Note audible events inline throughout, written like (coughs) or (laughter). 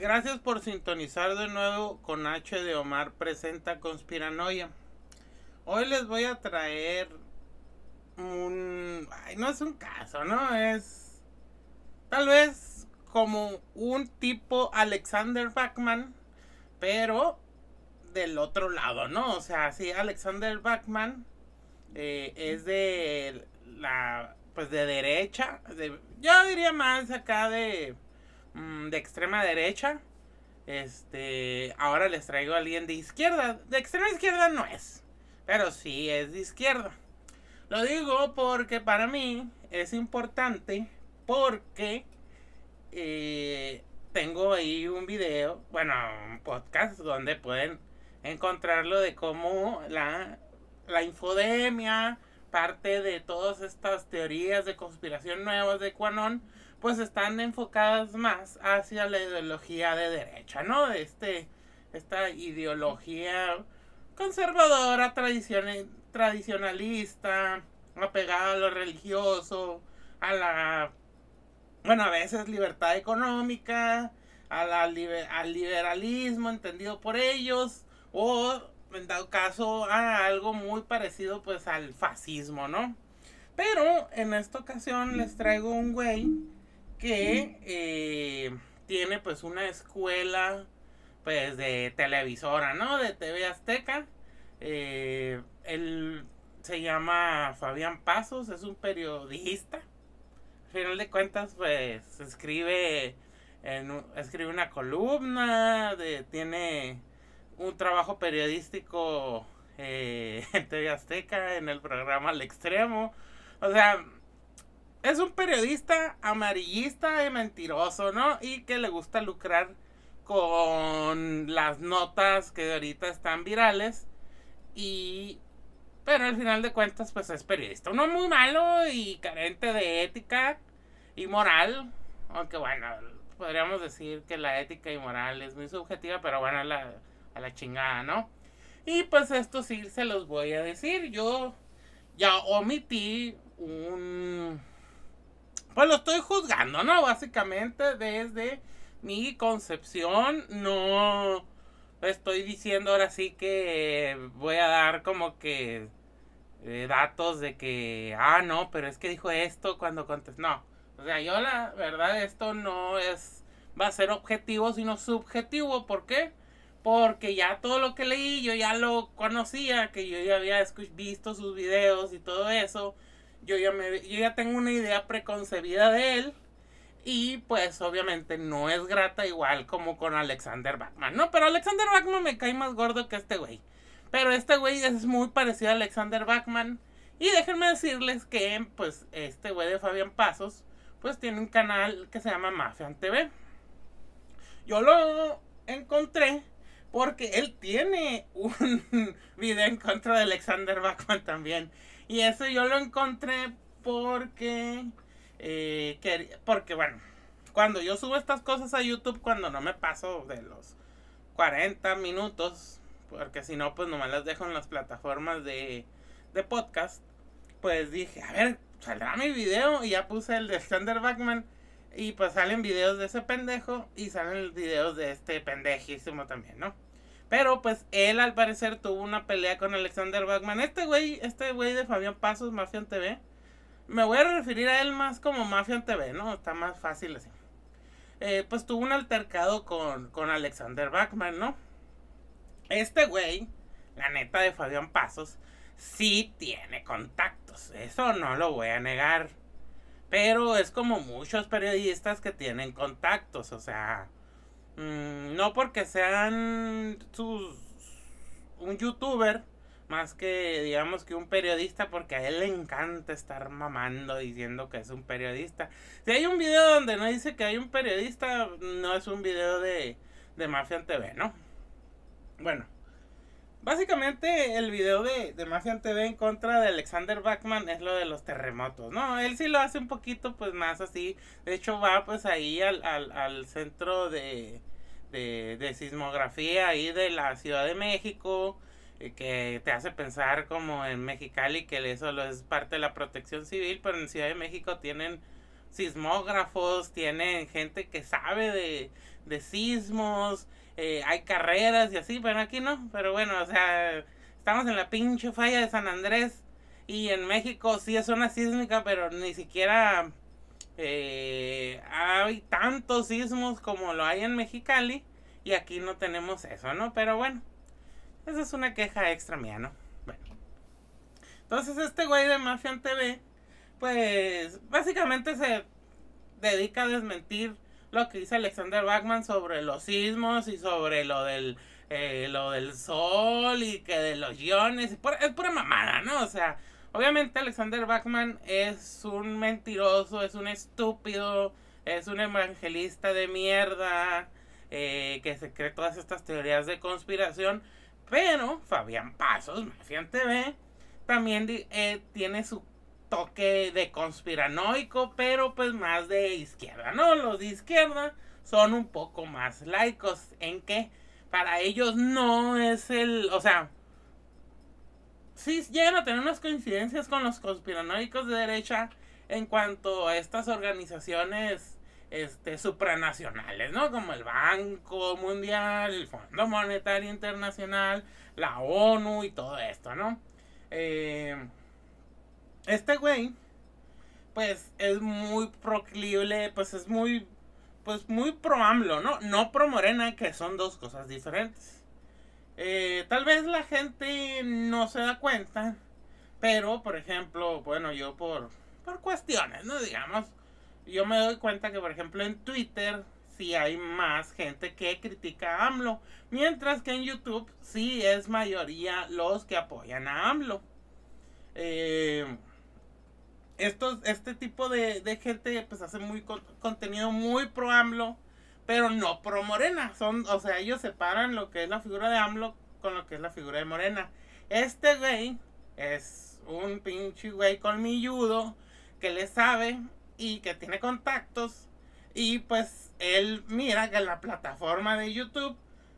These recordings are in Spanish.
Gracias por sintonizar de nuevo con H de Omar presenta Conspiranoia. Hoy les voy a traer un... Ay, no es un caso, ¿no? Es tal vez como un tipo Alexander Bachman, pero del otro lado, ¿no? O sea, sí, Alexander Bachman eh, es de la... pues de derecha, de, yo diría más acá de de extrema derecha. Este, ahora les traigo a alguien de izquierda. De extrema izquierda no es, pero sí es de izquierda. Lo digo porque para mí es importante porque eh, tengo ahí un video, bueno, un podcast donde pueden encontrarlo de cómo la, la infodemia, parte de todas estas teorías de conspiración nuevas de Quanon, pues están enfocadas más hacia la ideología de derecha, ¿no? Este, esta ideología conservadora, tradicionalista, apegada a lo religioso, a la, bueno, a veces libertad económica, a la, al liberalismo entendido por ellos, o en dado caso a algo muy parecido pues al fascismo, ¿no? Pero en esta ocasión les traigo un güey que eh, tiene pues una escuela pues de televisora, ¿no? De TV Azteca. Eh, él se llama Fabián Pasos, es un periodista. Al final de cuentas pues escribe en, escribe una columna, de, tiene un trabajo periodístico eh, (laughs) en TV Azteca, en el programa Al Extremo. O sea, es un periodista amarillista y mentiroso, ¿no? Y que le gusta lucrar con las notas que ahorita están virales. Y. Pero al final de cuentas, pues es periodista. Uno muy malo y carente de ética y moral. Aunque bueno, podríamos decir que la ética y moral es muy subjetiva, pero bueno, a la, a la chingada, ¿no? Y pues esto sí se los voy a decir. Yo ya omití un pues lo estoy juzgando, ¿no? Básicamente desde mi concepción, no estoy diciendo ahora sí que voy a dar como que eh, datos de que, ah, no, pero es que dijo esto cuando contestó. No, o sea, yo la verdad esto no es, va a ser objetivo, sino subjetivo. ¿Por qué? Porque ya todo lo que leí, yo ya lo conocía, que yo ya había visto sus videos y todo eso yo ya, tengo una idea preconcebida de él. Y pues obviamente no es grata igual como con Alexander Bachman. No, pero Alexander Bachman me cae más gordo que este güey. Pero este güey es muy parecido a Alexander Bachman. Y déjenme decirles que pues este güey de Fabián Pasos pues tiene un canal que se llama Mafian TV. Yo lo encontré porque él tiene un (laughs) video en contra de Alexander Bachman también. Y eso yo lo encontré porque, eh, porque bueno, cuando yo subo estas cosas a YouTube, cuando no me paso de los 40 minutos, porque si no, pues no me las dejo en las plataformas de, de podcast, pues dije, a ver, saldrá mi video y ya puse el de Sander Backman y pues salen videos de ese pendejo y salen videos de este pendejísimo también, ¿no? Pero pues él al parecer tuvo una pelea con Alexander Bachman. Este güey, este güey de Fabián Pasos, Mafian TV. Me voy a referir a él más como Mafian TV, ¿no? Está más fácil así. Eh, pues tuvo un altercado con, con Alexander Bachman, ¿no? Este güey, la neta de Fabián Pasos, sí tiene contactos. Eso no lo voy a negar. Pero es como muchos periodistas que tienen contactos. O sea, Mm, no porque sean sus un youtuber más que digamos que un periodista porque a él le encanta estar mamando diciendo que es un periodista. Si hay un video donde no dice que hay un periodista, no es un video de, de Mafia TV, ¿no? Bueno, básicamente el video de, de Mafia TV en contra de Alexander Bachman es lo de los terremotos, ¿no? Él sí lo hace un poquito pues más así. De hecho va pues ahí al, al, al centro de de, de sismografía ahí de la Ciudad de México, eh, que te hace pensar como en Mexicali, que eso es parte de la protección civil, pero en Ciudad de México tienen sismógrafos, tienen gente que sabe de, de sismos, eh, hay carreras y así, pero aquí no. Pero bueno, o sea, estamos en la pinche falla de San Andrés y en México sí es una sísmica, pero ni siquiera eh, hay tantos sismos como lo hay en Mexicali y aquí no tenemos eso, ¿no? Pero bueno, esa es una queja extra mía, ¿no? Bueno. Entonces este güey de Mafia TV, pues básicamente se dedica a desmentir lo que dice Alexander Bachman sobre los sismos y sobre lo del eh, lo del sol y que de los iones. Es pura mamada, ¿no? O sea, obviamente Alexander Bachman es un mentiroso, es un estúpido, es un evangelista de mierda eh, que se cree todas estas teorías de conspiración. Pero Fabián Pasos, Mafian TV, también eh, tiene su toque de conspiranoico, pero pues más de izquierda, ¿no? Los de izquierda son un poco más laicos en que para ellos no es el, o sea, sí llegan a tener unas coincidencias con los conspiranoicos de derecha en cuanto a estas organizaciones este supranacionales, ¿no? Como el Banco Mundial, el Fondo Monetario Internacional, la ONU y todo esto, ¿no? Eh, este güey, pues es muy proclible, pues es muy, pues muy pro AMLO, ¿no? No pro Morena, que son dos cosas diferentes. Eh, tal vez la gente no se da cuenta, pero por ejemplo, bueno, yo por, por cuestiones, ¿no? Digamos, yo me doy cuenta que por ejemplo en Twitter sí hay más gente que critica a AMLO, mientras que en YouTube sí es mayoría los que apoyan a AMLO. Eh, estos, este tipo de, gente pues hace muy contenido muy pro AMLO, pero no pro Morena. Son, o sea, ellos separan lo que es la figura de AMLO con lo que es la figura de Morena. Este güey es un pinche güey colmilludo que le sabe y que tiene contactos. Y pues él mira que la plataforma de YouTube,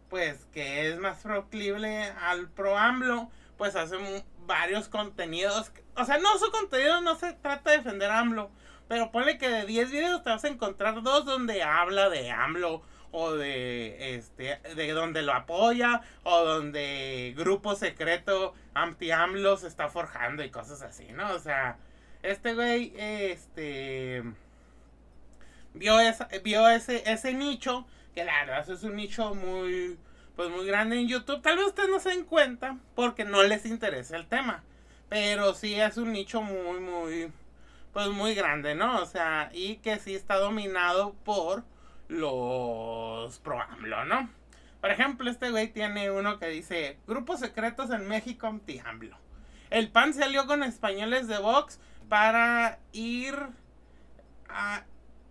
pues que es más proclible al pro AMLO, pues hace varios contenidos. O sea, no, su contenido no se trata de defender a AMLO. Pero ponle que de 10 videos te vas a encontrar dos donde habla de AMLO. O de este. de donde lo apoya. O donde grupo secreto anti-AMLO se está forjando y cosas así, ¿no? O sea. Este güey. Este. Vio, esa, vio ese, ese nicho. Que la verdad es un nicho muy pues muy grande en YouTube. Tal vez ustedes no se den cuenta porque no les interesa el tema. Pero sí es un nicho muy, muy, pues muy grande, ¿no? O sea, y que sí está dominado por los pro AMLO, ¿no? Por ejemplo, este güey tiene uno que dice, grupos secretos en México anti-AMLO. El PAN salió con españoles de Vox para ir a,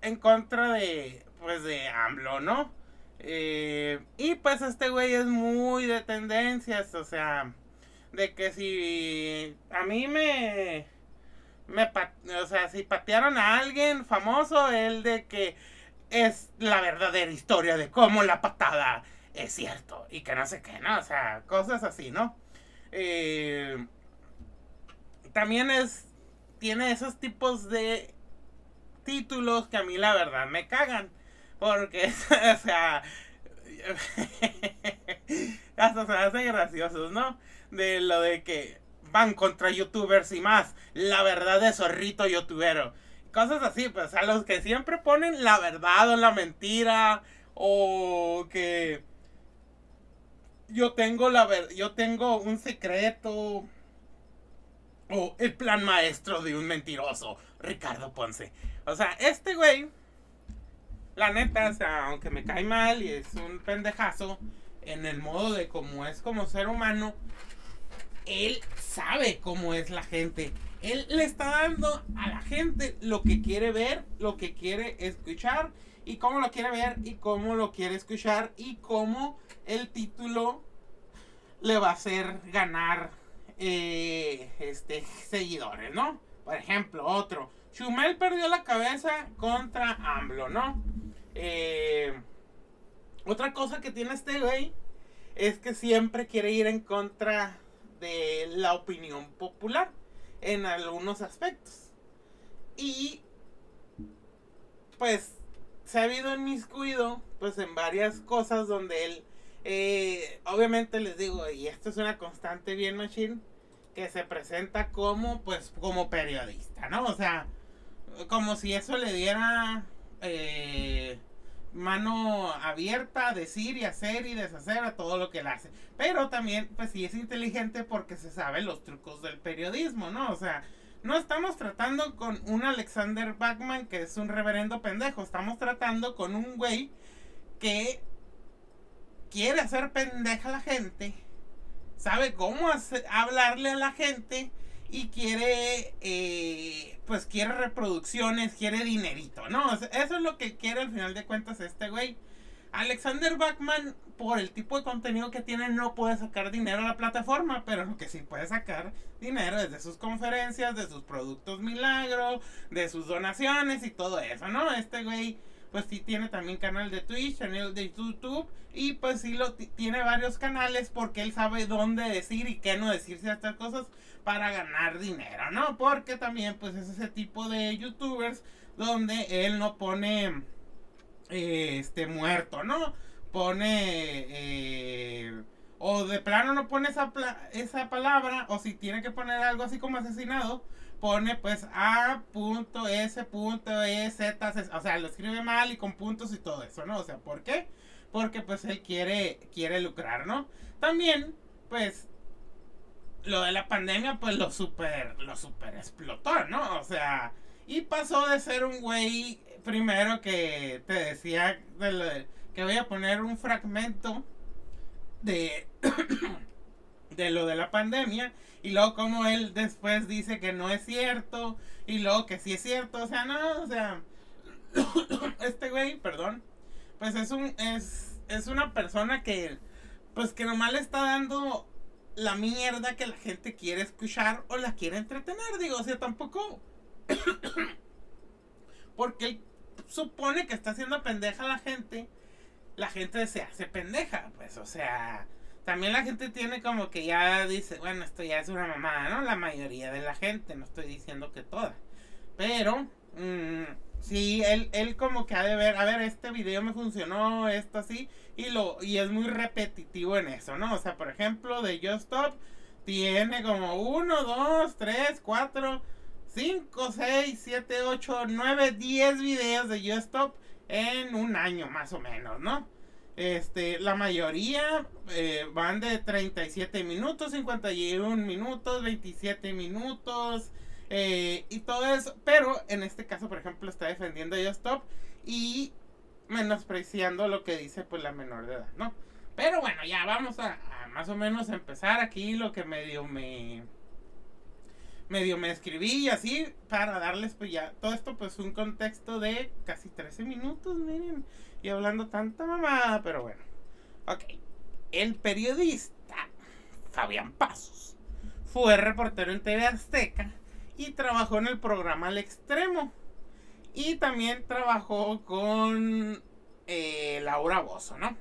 en contra de, pues de AMLO, ¿no? Eh, y pues este güey es muy de tendencias, o sea, de que si a mí me, me o sea, si patearon a alguien famoso, el de que es la verdadera historia de cómo la patada es cierto y que no sé qué, ¿no? O sea, cosas así, ¿no? Eh, también es, tiene esos tipos de títulos que a mí la verdad me cagan. Porque, (laughs) o sea, (laughs) hasta se hacen graciosos, ¿no? De lo de que van contra youtubers y más. La verdad de zorrito youtubero. Cosas así, pues a los que siempre ponen la verdad o la mentira. O que yo tengo la yo tengo un secreto. O el plan maestro de un mentiroso. Ricardo Ponce. O sea, este güey la neta, o sea, aunque me cae mal y es un pendejazo, en el modo de cómo es como ser humano, él sabe cómo es la gente. Él le está dando a la gente lo que quiere ver, lo que quiere escuchar, y cómo lo quiere ver, y cómo lo quiere escuchar, y cómo el título le va a hacer ganar eh, este, seguidores, ¿no? Por ejemplo, otro. Chumel perdió la cabeza contra AMLO, ¿no? Eh, otra cosa que tiene este güey es que siempre quiere ir en contra de la opinión popular en algunos aspectos. Y pues se ha habido inmiscuido pues en varias cosas donde él eh, obviamente les digo y esto es una constante bien machine que se presenta como pues como periodista no o sea como si eso le diera eh, mano abierta a decir y hacer y deshacer a todo lo que él hace. Pero también, pues sí es inteligente porque se sabe los trucos del periodismo, ¿no? O sea, no estamos tratando con un Alexander Bachman que es un reverendo pendejo. Estamos tratando con un güey que quiere hacer pendeja a la gente. Sabe cómo hablarle a la gente y quiere, eh, pues quiere reproducciones, quiere dinerito, ¿no? eso es lo que quiere al final de cuentas este güey. Alexander Bachman, por el tipo de contenido que tiene, no puede sacar dinero a la plataforma, pero lo que sí puede sacar dinero es de sus conferencias, de sus productos milagro, de sus donaciones y todo eso, ¿no? Este güey pues sí tiene también canal de Twitch, canal de YouTube y pues sí lo tiene varios canales porque él sabe dónde decir y qué no decir ciertas cosas para ganar dinero, ¿no? Porque también pues es ese tipo de youtubers donde él no pone eh, este muerto, ¿no? Pone eh, o de plano no pone esa, esa palabra o si tiene que poner algo así como asesinado pone pues A punto S punto E Z, o sea, lo escribe mal y con puntos y todo eso, ¿no? O sea, ¿por qué? Porque pues él quiere, quiere lucrar, ¿no? También, pues, lo de la pandemia, pues lo super, lo super explotó, ¿no? O sea, y pasó de ser un güey primero que te decía que voy a poner un fragmento de, (clears throat) de lo de la pandemia y luego como él después dice que no es cierto. Y luego que sí es cierto. O sea, no, o sea. (coughs) este güey, perdón. Pues es un. Es, es una persona que. Pues que nomás le está dando la mierda que la gente quiere escuchar o la quiere entretener. Digo, o sea, tampoco. (coughs) Porque él supone que está haciendo pendeja a la gente. La gente se hace pendeja. Pues, o sea también la gente tiene como que ya dice, bueno, esto ya es una mamada, ¿no? La mayoría de la gente, no estoy diciendo que toda. Pero, mmm, sí, él, él como que ha de ver, a ver, este video me funcionó, esto así, y, lo, y es muy repetitivo en eso, ¿no? O sea, por ejemplo, de Just Stop tiene como 1, 2, 3, 4, 5, 6, 7, 8, 9, 10 videos de Just Stop en un año más o menos, ¿no? Este, la mayoría eh, van de 37 minutos, 51 minutos, 27 minutos eh, y todo eso. Pero en este caso, por ejemplo, está defendiendo a Stop y menospreciando lo que dice pues la menor de edad, ¿no? Pero bueno, ya vamos a, a más o menos empezar aquí lo que medio me medio me escribí y así para darles pues ya todo esto pues un contexto de casi 13 minutos, miren y hablando tanta mamada, pero bueno. Ok. El periodista Fabián Pasos fue reportero en TV Azteca y trabajó en el programa Al Extremo. Y también trabajó con eh, Laura Bozo, ¿no?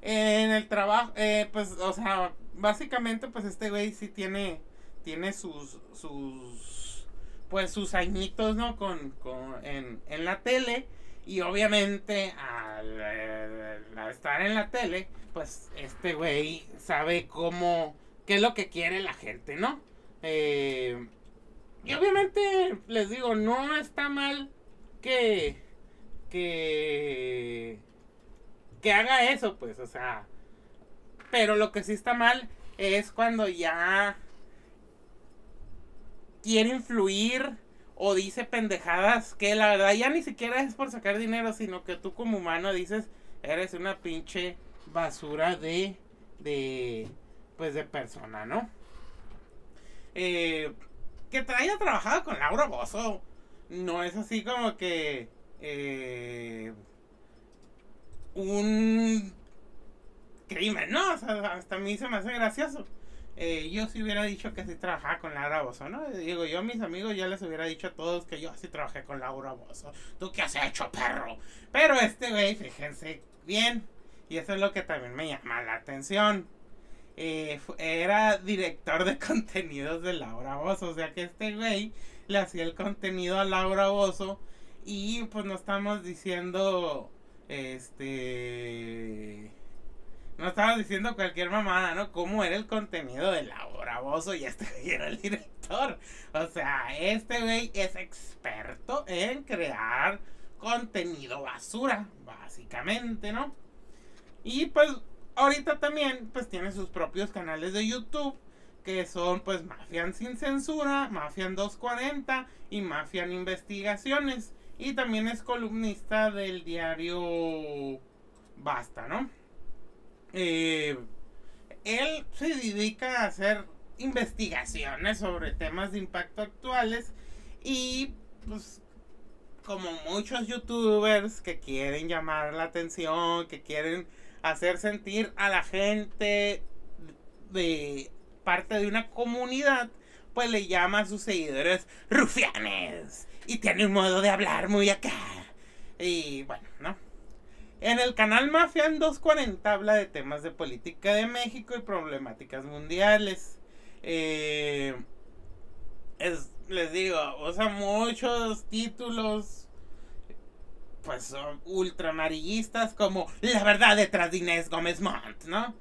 En el trabajo, eh, pues, o sea, básicamente, pues este güey sí tiene, tiene sus, sus, pues sus añitos, ¿no? Con, con en, en la tele. Y obviamente al, estar en la tele, pues este güey sabe cómo, qué es lo que quiere la gente, ¿no? Eh, y obviamente les digo, no está mal que, que, que haga eso, pues, o sea, pero lo que sí está mal es cuando ya quiere influir o dice pendejadas que la verdad ya ni siquiera es por sacar dinero, sino que tú como humano dices, eres una pinche basura de, de, pues de persona, ¿no? Eh, que te haya trabajado con Laura Bozo, no es así como que eh, un crimen, ¿no? O sea, hasta a mí se me hace gracioso. Eh, yo sí hubiera dicho que sí trabajaba con Laura Bozo, ¿no? Digo, yo a mis amigos ya les hubiera dicho a todos que yo sí trabajé con Laura Bozo. ¿Tú qué has hecho, perro? Pero este güey, fíjense bien, y eso es lo que también me llama la atención. Eh, era director de (laughs) contenidos de Laura Bozo, o sea que este güey le hacía el contenido a Laura Bozo Y pues no estamos diciendo, este... No estamos diciendo cualquier mamada, ¿no? Cómo era el contenido de Laura Bozo y este (laughs) güey era el director. O sea, este güey es experto en crear contenido basura, básicamente, ¿no? Y pues ahorita también pues tiene sus propios canales de YouTube que son pues Mafian sin censura, Mafian 240 y Mafian Investigaciones. Y también es columnista del diario Basta, ¿no? Eh, él se dedica a hacer investigaciones sobre temas de impacto actuales y pues como muchos youtubers que quieren llamar la atención, que quieren hacer sentir a la gente de parte de una comunidad, pues le llama a sus seguidores rufianes. Y tiene un modo de hablar muy acá. Y bueno, ¿no? En el canal Mafian 240 habla de temas de política de México y problemáticas mundiales. Eh, les digo, usa muchos títulos pues son ultramarillistas como La verdad detrás de Inés Gómez Montt, ¿no?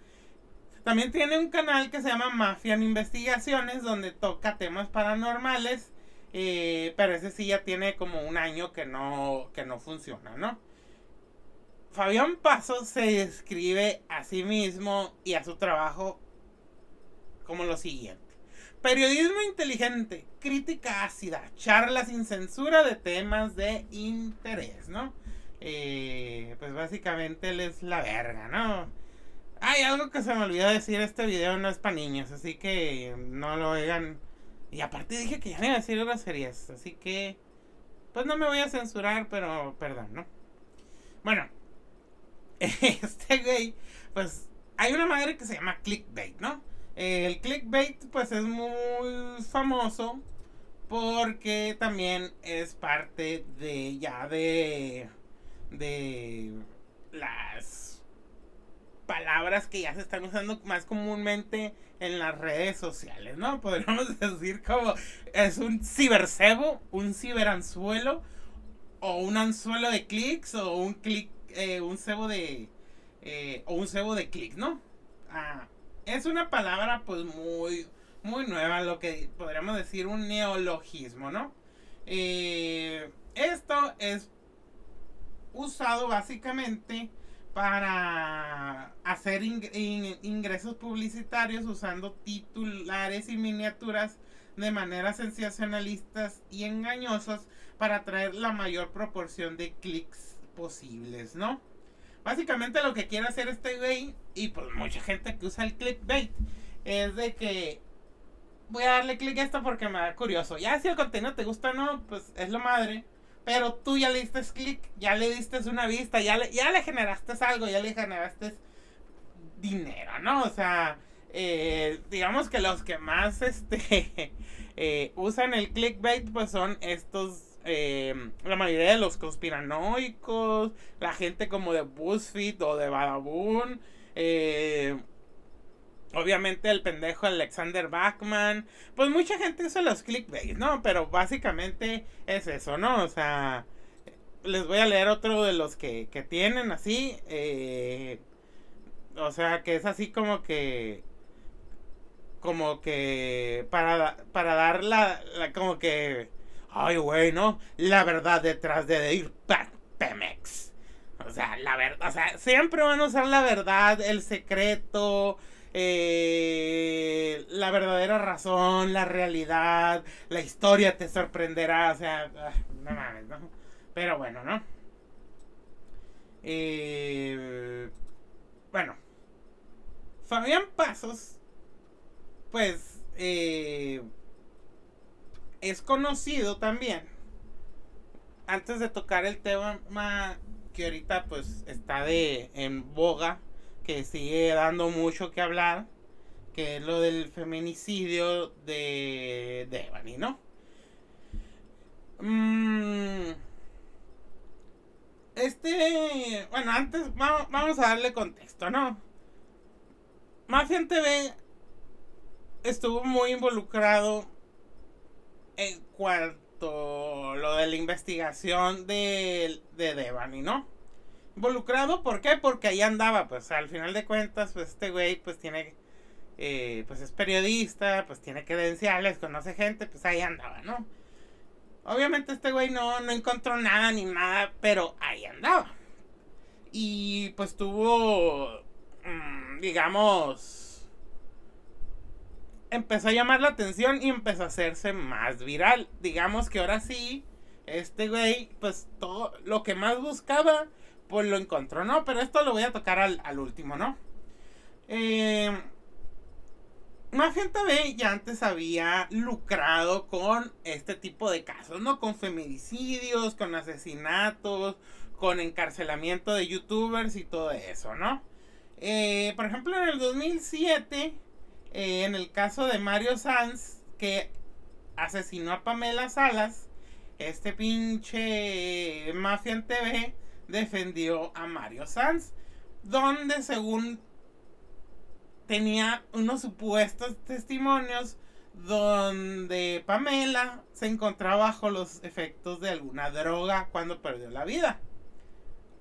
También tiene un canal que se llama Mafian Investigaciones, donde toca temas paranormales, eh, pero ese sí ya tiene como un año que no, que no funciona, ¿no? Fabián Paso se describe a sí mismo y a su trabajo como lo siguiente. Periodismo inteligente, crítica ácida, charla sin censura de temas de interés, ¿no? Eh, pues básicamente él es la verga, ¿no? Hay algo que se me olvidó decir, este video no es para niños, así que no lo oigan. Y aparte dije que ya no iba a decir groserías, así que... Pues no me voy a censurar, pero perdón, ¿no? Bueno, (laughs) este güey, pues hay una madre que se llama clickbait, ¿no? El clickbait pues es muy famoso porque también es parte de ya de de las palabras que ya se están usando más comúnmente en las redes sociales, ¿no? Podríamos (laughs) decir como es un cibercebo, un ciberanzuelo o un anzuelo de clics o un click eh, un cebo de eh, o un cebo de clics, ¿no? Ah, es una palabra pues muy, muy nueva, lo que podríamos decir un neologismo, ¿no? Eh, esto es usado básicamente para hacer ingresos publicitarios usando titulares y miniaturas de manera sensacionalistas y engañosas para atraer la mayor proporción de clics posibles, ¿no? Básicamente lo que quiere hacer este güey, y pues mucha gente que usa el clickbait, es de que voy a darle click a esto porque me da curioso. Ya si el contenido te gusta o no, pues es lo madre. Pero tú ya le diste click, ya le diste una vista, ya le, ya le generaste algo, ya le generaste dinero, ¿no? O sea, eh, digamos que los que más este (laughs) eh, usan el clickbait pues son estos eh, mayoría de los conspiranoicos, la gente como de BuzzFeed o de Badaboon, eh, obviamente el pendejo Alexander Bachman, pues mucha gente usa los clickbait, ¿no? Pero básicamente es eso, ¿no? O sea, les voy a leer otro de los que, que tienen así, eh, o sea, que es así como que como que para, para dar la como que ay, güey, ¿no? La verdad detrás de ir Pemex. O sea, la verdad, o sea, siempre van a usar la verdad, el secreto, eh, la verdadera razón, la realidad, la historia te sorprenderá, o sea, ah, no mames, ¿no? Pero bueno, ¿no? Eh, bueno, Fabián Pasos, pues, eh, es conocido también. Antes de tocar el tema que ahorita pues está de en boga, que sigue dando mucho que hablar, que es lo del feminicidio de Devani, ¿no? Mm, este, bueno, antes vamos, a darle contexto, ¿no? Mafia TV estuvo muy involucrado cuanto lo de la investigación de, de Devani, ¿no? Involucrado, ¿por qué? Porque ahí andaba, pues al final de cuentas, pues este güey pues tiene, eh, pues es periodista, pues tiene credenciales, conoce gente, pues ahí andaba, ¿no? Obviamente este güey no, no encontró nada ni nada, pero ahí andaba. Y pues tuvo, mm, digamos, empezó a llamar la atención y empezó a hacerse más viral. Digamos que ahora sí, este güey, pues todo lo que más buscaba, pues lo encontró, ¿no? Pero esto lo voy a tocar al, al último, ¿no? Eh, Mafia TV ya antes había lucrado con este tipo de casos, ¿no? Con feminicidios, con asesinatos, con encarcelamiento de youtubers y todo eso, ¿no? Eh, por ejemplo, en el 2007, eh, en el caso de Mario Sanz, que asesinó a Pamela Salas, este pinche Mafia en TV defendió a Mario Sanz, donde según tenía unos supuestos testimonios donde Pamela se encontraba bajo los efectos de alguna droga cuando perdió la vida.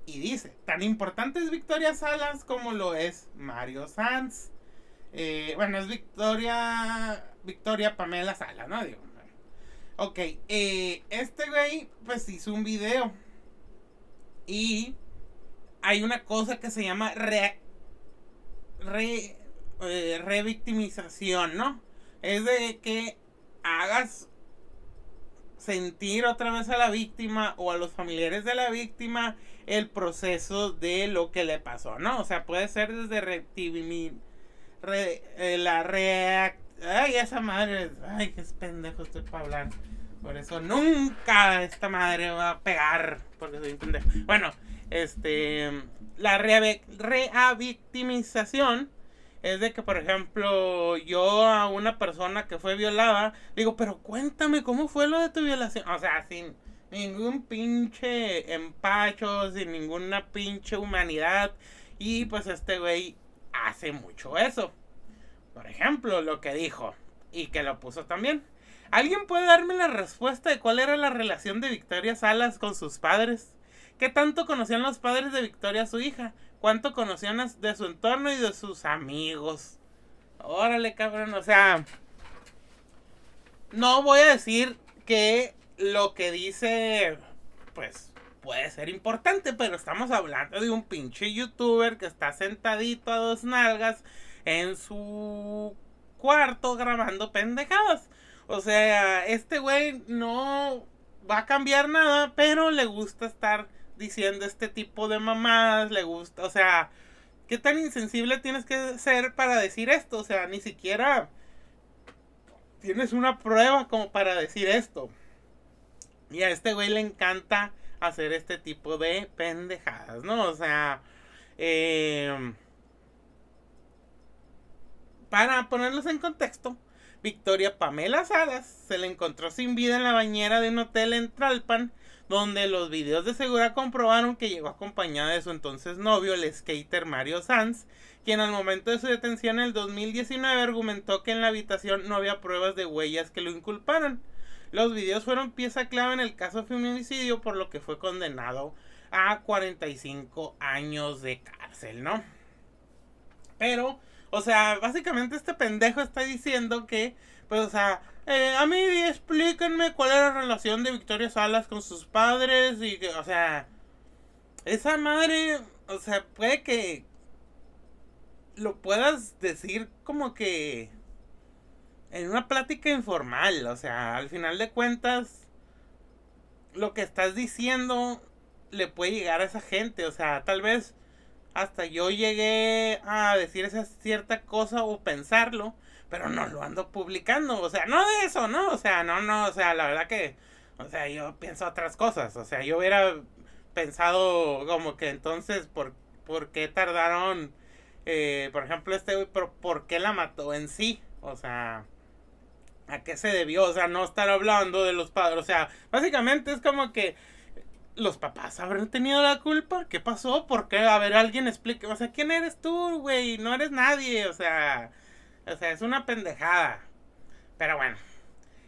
Y dice, tan importante es Victoria Salas como lo es Mario Sanz. Eh, bueno, es Victoria, Victoria Pamela Salas, ¿no? Digo, ok, eh, este güey pues hizo un video. Y hay una cosa que se llama re, re eh, revictimización, ¿no? Es de que hagas sentir otra vez a la víctima o a los familiares de la víctima el proceso de lo que le pasó, ¿no? O sea, puede ser desde re, eh, la react... Ay, esa madre, ay, qué pendejo estoy para hablar. Por eso nunca esta madre va a pegar, porque soy un pendejo. Bueno, este, la revictimización es de que, por ejemplo, yo a una persona que fue violada, digo, pero cuéntame cómo fue lo de tu violación. O sea, sin ningún pinche empacho, sin ninguna pinche humanidad. Y pues este güey hace mucho eso. Por ejemplo, lo que dijo y que lo puso también. ¿Alguien puede darme la respuesta de cuál era la relación de Victoria Salas con sus padres? ¿Qué tanto conocían los padres de Victoria a su hija? cuánto conocían de su entorno y de sus amigos. Órale, cabrón, o sea, no voy a decir que lo que dice, pues, puede ser importante, pero estamos hablando de un pinche youtuber que está sentadito a dos nalgas en su cuarto grabando pendejadas. O sea, este güey no va a cambiar nada, pero le gusta estar diciendo este tipo de mamadas, le gusta, o sea, ¿qué tan insensible tienes que ser para decir esto? O sea, ni siquiera tienes una prueba como para decir esto. Y a este güey le encanta hacer este tipo de pendejadas, ¿no? O sea, eh, para ponerlos en contexto, Victoria Pamela Salas se le encontró sin vida en la bañera de un hotel en Tralpan donde los videos de seguridad comprobaron que llegó acompañada de su entonces novio, el skater Mario Sanz, quien al momento de su detención en el 2019 argumentó que en la habitación no había pruebas de huellas que lo inculparan. Los videos fueron pieza clave en el caso feminicidio, por lo que fue condenado a 45 años de cárcel, ¿no? Pero, o sea, básicamente este pendejo está diciendo que, pues, o sea, eh, a mí explíquenme cuál era la relación de Victoria Salas con sus padres y que, o sea, esa madre, o sea, puede que lo puedas decir como que en una plática informal, o sea, al final de cuentas, lo que estás diciendo le puede llegar a esa gente, o sea, tal vez hasta yo llegué a decir esa cierta cosa o pensarlo, pero no lo ando publicando, o sea, no de eso, ¿no? O sea, no, no, o sea, la verdad que, o sea, yo pienso otras cosas, o sea, yo hubiera pensado como que entonces, ¿por, por qué tardaron, eh, por ejemplo, este, pero por qué la mató en sí? O sea, ¿a qué se debió? O sea, no estar hablando de los padres, o sea, básicamente es como que los papás habrán tenido la culpa. ¿Qué pasó? ¿Por qué? A ver, alguien explique. O sea, ¿quién eres tú, güey? No eres nadie. O sea, o sea, es una pendejada. Pero bueno.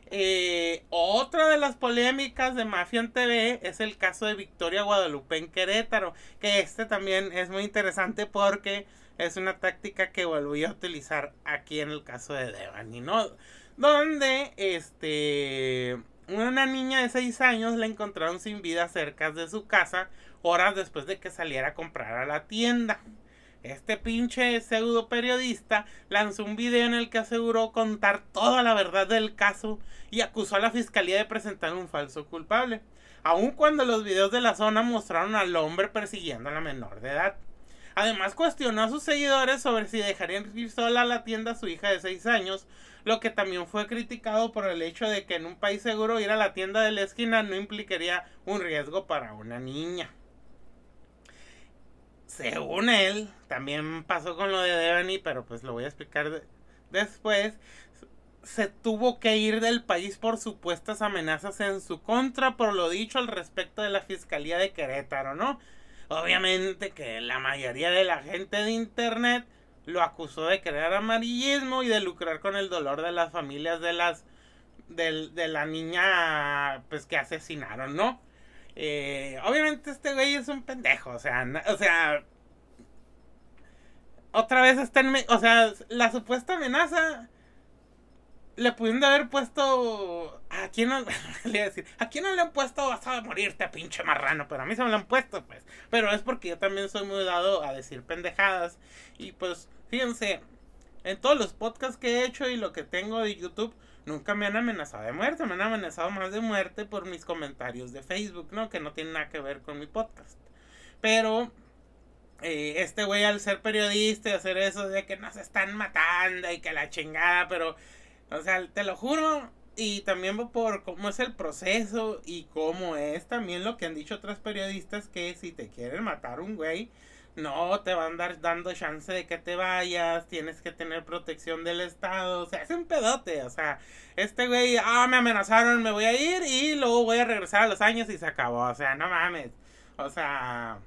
eh, otra de las polémicas de Mafia en TV es el caso de Victoria Guadalupe en Querétaro, que este también es muy interesante porque es una táctica que volví a utilizar aquí en el caso de Devani, ¿no? Donde este una niña de 6 años la encontraron sin vida cerca de su casa horas después de que saliera a comprar a la tienda. Este pinche pseudo periodista lanzó un video en el que aseguró contar toda la verdad del caso y acusó a la fiscalía de presentar un falso culpable, aun cuando los videos de la zona mostraron al hombre persiguiendo a la menor de edad. Además cuestionó a sus seguidores sobre si dejarían ir sola a la tienda a su hija de 6 años, lo que también fue criticado por el hecho de que en un país seguro ir a la tienda de la esquina no implicaría un riesgo para una niña según él, también pasó con lo de Devani, pero pues lo voy a explicar después. Se tuvo que ir del país por supuestas amenazas en su contra por lo dicho al respecto de la Fiscalía de Querétaro, ¿no? Obviamente que la mayoría de la gente de Internet lo acusó de crear amarillismo y de lucrar con el dolor de las familias de las de, de la niña pues que asesinaron, ¿no? Eh, obviamente este güey es un pendejo, o sea, o sea, otra vez está en, o sea, la supuesta amenaza le pudieron haber puesto a quién no (laughs) le decir, a quién no le han puesto vas a morirte pinche marrano, pero a mí se me lo han puesto, pues, pero es porque yo también soy muy dado a decir pendejadas. Y pues fíjense, en todos los podcasts que he hecho y lo que tengo de YouTube nunca me han amenazado de muerte, me han amenazado más de muerte por mis comentarios de Facebook, ¿no? Que no tienen nada que ver con mi podcast. Pero eh, este güey al ser periodista y hacer eso de que nos están matando y que la chingada, pero, o sea, te lo juro, y también por cómo es el proceso y cómo es también lo que han dicho otros periodistas que si te quieren matar un güey, no te van a andar dando chance de que te vayas, tienes que tener protección del Estado, o sea, es un pedote, o sea, este güey, ah, me amenazaron, me voy a ir y luego voy a regresar a los años y se acabó, o sea, no mames, o sea,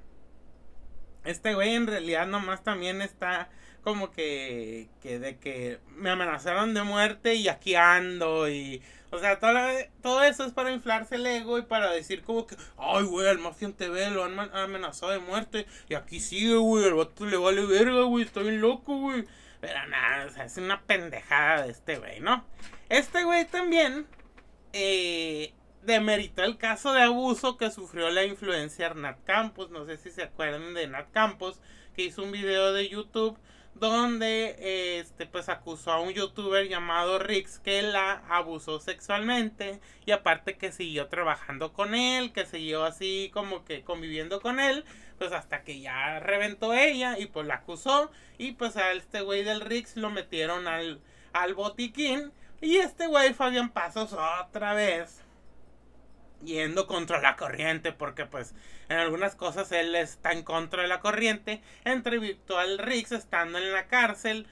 este güey en realidad nomás también está como que, que de que me amenazaron de muerte y aquí ando y o sea, todo, todo eso es para inflarse el ego y para decir como que, ay, güey, al Mafia TV lo han amenazado de muerte. Y aquí sigue, güey, al vato le vale verga, güey, está bien loco, güey. Pero nada, o sea, es una pendejada de este güey, ¿no? Este güey también eh, demeritó el caso de abuso que sufrió la influencer Nat Campos. No sé si se acuerdan de Nat Campos, que hizo un video de YouTube donde este pues acusó a un youtuber llamado Rix que la abusó sexualmente y aparte que siguió trabajando con él, que siguió así como que conviviendo con él, pues hasta que ya reventó ella y pues la acusó. Y pues a este güey del Rix lo metieron al, al botiquín y este güey Fabián Pasos otra vez yendo contra la corriente, porque pues en algunas cosas él está en contra de la corriente, entre Virtual Rix estando en la cárcel,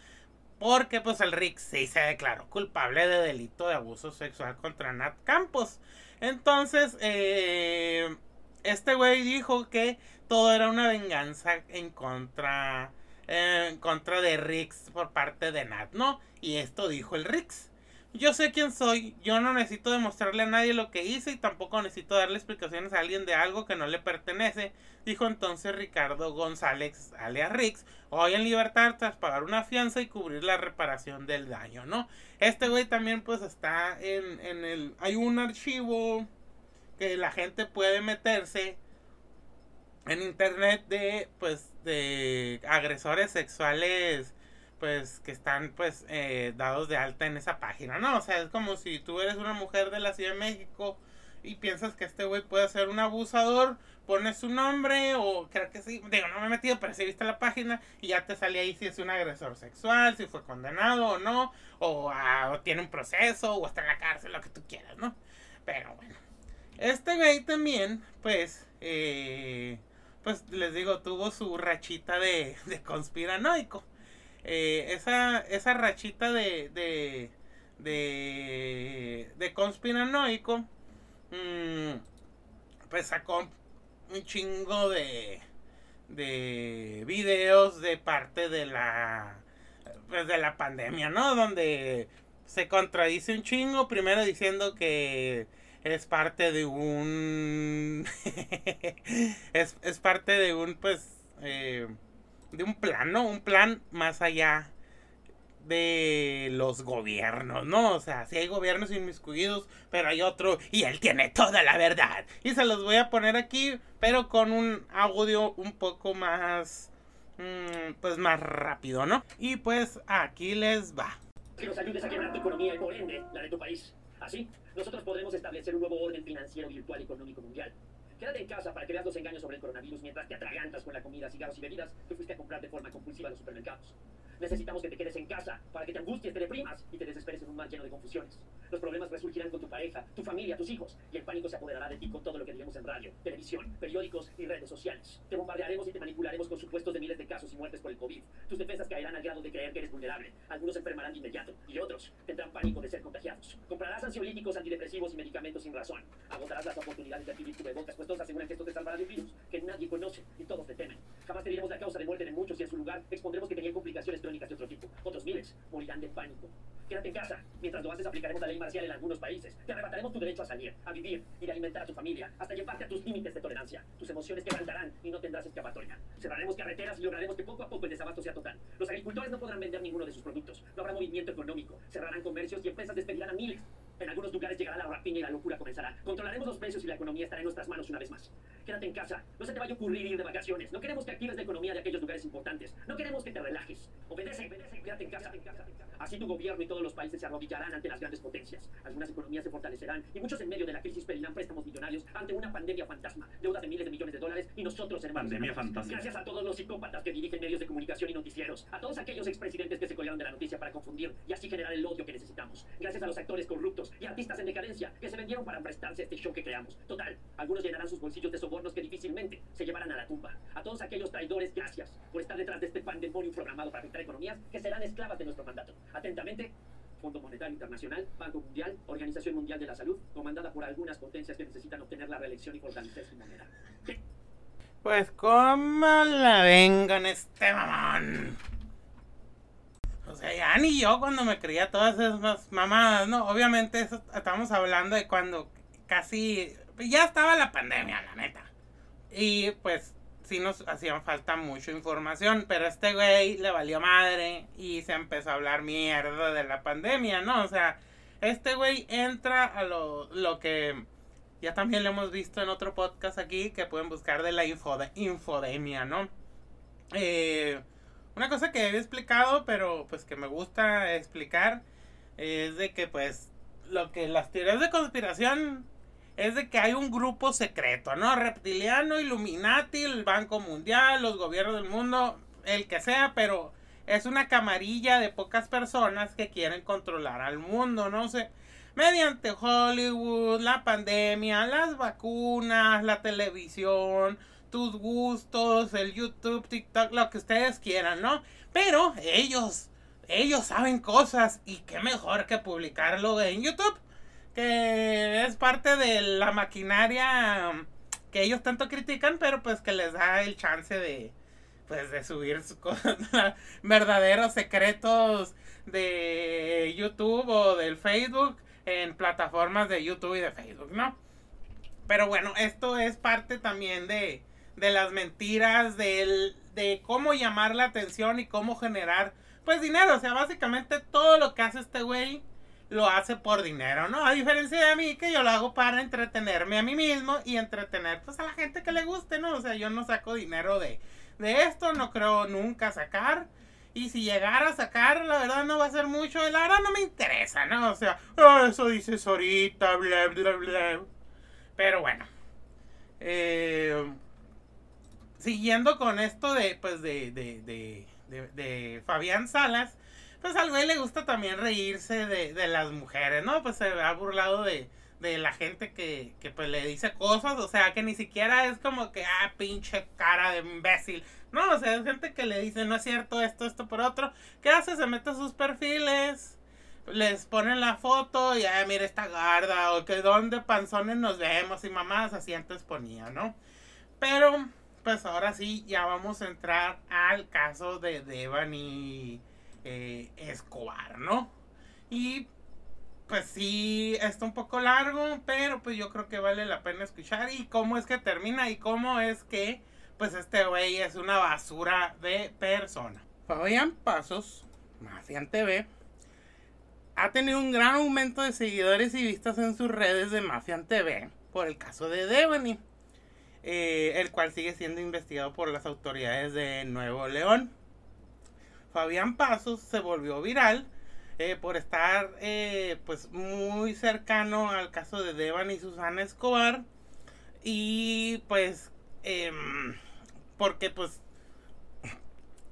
porque pues el Rix sí se declaró culpable de delito de abuso sexual contra Nat Campos. Entonces, eh, este güey dijo que todo era una venganza en contra, en contra de Rix por parte de Nat, ¿no? Y esto dijo el Rix. Yo sé quién soy, yo no necesito demostrarle a nadie lo que hice y tampoco necesito darle explicaciones a alguien de algo que no le pertenece, dijo entonces Ricardo González alias Rix, hoy en libertad tras pagar una fianza y cubrir la reparación del daño, ¿no? Este güey también pues está en, en el... Hay un archivo que la gente puede meterse en internet de pues de agresores sexuales pues que están pues eh, dados de alta en esa página, ¿no? O sea, es como si tú eres una mujer de la Ciudad de México y piensas que este güey puede ser un abusador, pones su nombre o creo que sí, digo, no me he metido, pero sí viste la página y ya te sale ahí si es un agresor sexual, si fue condenado o no, o, ah, o tiene un proceso o está en la cárcel, lo que tú quieras, ¿no? Pero bueno, este güey también, pues, eh, pues les digo, tuvo su rachita de conspiranoico. Eh, esa, esa rachita de, de, de, de conspiranoico, mm, pues sacó un chingo de, de videos de parte de la, pues de la pandemia, ¿no? Donde se contradice un chingo, primero diciendo que es parte de un... (laughs) es, es, parte de un, pues, eh, de un plan, ¿no? Un plan más allá de los gobiernos, ¿no? O sea, si hay gobiernos inmiscuidos, pero hay otro y él tiene toda la verdad. Y se los voy a poner aquí, pero con un audio un poco más, mmm, pues más rápido, ¿no? Y pues aquí les va. Que nos ayudes a quebrar tu economía y por ende la de tu país. Así, nosotros podremos establecer un nuevo orden financiero virtual y económico mundial. Quédate en casa para que veas los engaños sobre el coronavirus mientras te atragantas con la comida, cigarros y bebidas que fuiste a comprar de forma compulsiva a los supermercados. Necesitamos que te quedes en casa para que te angusties, te deprimas y te desesperes en un mar lleno de confusiones. Los problemas resurgirán con tu pareja, tu familia, tus hijos y el pánico se apoderará de ti con todo lo que diremos en radio, televisión, periódicos y redes sociales. Te bombardearemos y te manipularemos con supuestos de miles de casos y muertes por el COVID. Tus defensas caerán al grado de creer que eres vulnerable. Algunos enfermarán de inmediato y otros tendrán pánico de ser contagiados. Comprarás ansiolíticos, antidepresivos y medicamentos sin razón. Agotarás las oportunidades de adquirir cubrebocas, pues todos aseguran que esto te salvará de un virus que nadie conoce y todos te temen. Jamás te diremos la causa de muerte de muchos y en su lugar expondremos que tenían complicaciones crónicas de otro tipo. Otros miles morirán de pánico. Quédate en casa. Mientras lo haces, aplicaremos la ley marcial en algunos países. Te arrebataremos tu derecho a salir, a vivir y de alimentar a tu familia, hasta llevarte a tus límites de tolerancia. Tus emociones quebrantarán y no tendrás escapatoria. Cerraremos carreteras y lograremos que poco a poco el desabasto sea total. Los agricultores no podrán vender ninguno de sus productos. No habrá movimiento económico. Cerrarán comercios y empresas despedirán a miles. En algunos lugares llegará la rapiña y la locura comenzará. Controlaremos los precios y la economía estará en nuestras manos una vez más. Quédate en casa. No se te vaya a ocurrir ir de vacaciones. No queremos que actives la economía de aquellos lugares importantes. No queremos que te relajes. Obedece, obedece, quédate en casa. Así tu gobierno y todos los países se arrodillarán ante las grandes potencias. Algunas economías se fortalecerán y muchos en medio de la crisis pedirán préstamos millonarios ante una pandemia fantasma, deudas de miles de millones de dólares y nosotros seremos Pandemia fantasma. Gracias a todos los psicópatas que dirigen medios de comunicación y noticieros, a todos aquellos expresidentes que se colgaron de la noticia para confundir y así generar el odio que necesitamos. Gracias a los actores corruptos y artistas en decadencia que se vendieron para prestarse a este show que creamos. Total, algunos llenarán sus bolsillos de sobornos que difícilmente se llevarán a la tumba. A todos aquellos traidores, gracias por estar detrás de este pandemonio programado para afectar economías que serán esclavas de nuestro mandato. Atentamente, Fondo Monetario Internacional, Banco Mundial, Organización Mundial de la Salud, comandada por algunas potencias que necesitan obtener la reelección y fortalecer su moneda. Pues cómo la vengan este mamón. O sea, ya ni yo cuando me creía todas esas mamadas, ¿no? Obviamente eso, estamos hablando de cuando casi ya estaba la pandemia, la neta. Y pues sí nos hacían falta mucha información, pero este güey le valió madre y se empezó a hablar mierda de la pandemia, ¿no? O sea, este güey entra a lo, lo que ya también lo hemos visto en otro podcast aquí que pueden buscar de la infode infodemia, ¿no? Eh, una cosa que he explicado, pero pues que me gusta explicar, es de que pues lo que las teorías de conspiración es de que hay un grupo secreto, ¿no? Reptiliano, Illuminati, el Banco Mundial, los gobiernos del mundo, el que sea, pero es una camarilla de pocas personas que quieren controlar al mundo, ¿no? sé mediante Hollywood, la pandemia, las vacunas, la televisión, tus gustos, el YouTube, TikTok, lo que ustedes quieran, ¿no? Pero ellos, ellos saben cosas y qué mejor que publicarlo en YouTube que es parte de la maquinaria que ellos tanto critican, pero pues que les da el chance de pues de subir sus cosas, (laughs) verdaderos secretos de YouTube o del Facebook en plataformas de YouTube y de Facebook, ¿no? Pero bueno, esto es parte también de, de las mentiras, del, de cómo llamar la atención y cómo generar, pues dinero. O sea, básicamente todo lo que hace este güey lo hace por dinero, ¿no? A diferencia de mí, que yo lo hago para entretenerme a mí mismo y entretener pues a la gente que le guste, ¿no? O sea, yo no saco dinero de, de esto, no creo nunca sacar. Y si llegara a sacar, la verdad no va a ser mucho. La verdad no me interesa, ¿no? O sea, oh, eso dices ahorita, bla, bla, bla. Pero bueno. Eh, siguiendo con esto de, pues, de, de, de, de, Fabián Salas pues al güey le gusta también reírse de, las mujeres, ¿no? Pues se ha burlado de, la gente que, que pues le dice cosas, o sea, que ni siquiera es como que, ah, pinche cara de imbécil. No, o sea, es gente que le dice, no es cierto, esto, esto por otro. ¿Qué hace? Se mete a sus perfiles, les ponen la foto y, ah, mira esta garda, o que donde panzones nos vemos y mamás así antes ponía, ¿no? Pero, pues ahora sí, ya vamos a entrar al caso de Devani eh, Escobar, ¿no? Y pues sí, está un poco largo, pero pues yo creo que vale la pena escuchar. Y cómo es que termina y cómo es que pues este güey es una basura de persona. Fabián Pasos, Mafian TV, ha tenido un gran aumento de seguidores y vistas en sus redes de Mafian TV por el caso de Devani, eh, el cual sigue siendo investigado por las autoridades de Nuevo León. Fabián Pasos se volvió viral eh, por estar eh, pues muy cercano al caso de Devani y Susana Escobar y pues em, porque pues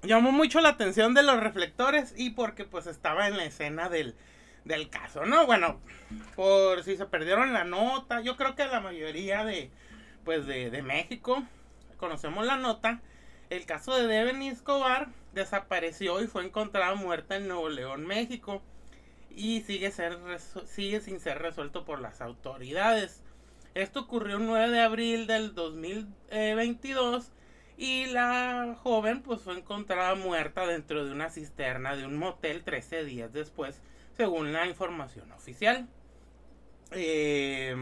llamó mucho la atención de los reflectores y porque pues estaba en la escena del, del caso, ¿no? Bueno, por si se perdieron la nota, yo creo que la mayoría de, pues de, de México conocemos la nota. El caso de Deveni Escobar desapareció y fue encontrada muerta en Nuevo León, México. Y sigue, ser, sigue sin ser resuelto por las autoridades. Esto ocurrió el 9 de abril del 2022 y la joven pues fue encontrada muerta dentro de una cisterna de un motel 13 días después según la información oficial. Eh,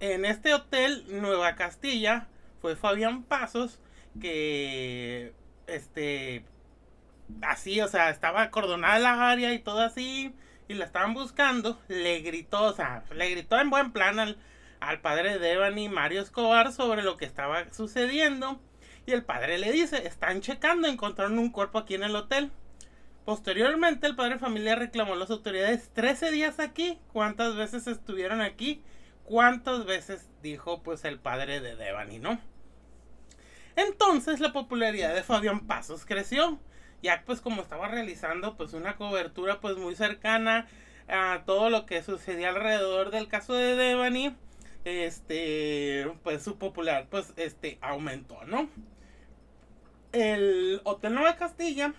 en este hotel, Nueva Castilla, fue Fabián Pasos que, este, así, o sea, estaba acordonada la área y todo así, y la estaban buscando, le gritó, o sea, le gritó en buen plan al, al padre de Evan Mario Escobar sobre lo que estaba sucediendo. Y el padre le dice, están checando, encontraron un cuerpo aquí en el hotel. Posteriormente, el padre de familia reclamó a las autoridades 13 días aquí. ¿Cuántas veces estuvieron aquí? ¿Cuántas veces dijo pues el padre de Devani, no? Entonces la popularidad de Fabián Pasos creció. Ya pues como estaba realizando pues una cobertura pues muy cercana a todo lo que sucedía alrededor del caso de Devani, este pues su popular pues este aumentó, ¿no? El Hotel Nueva Castilla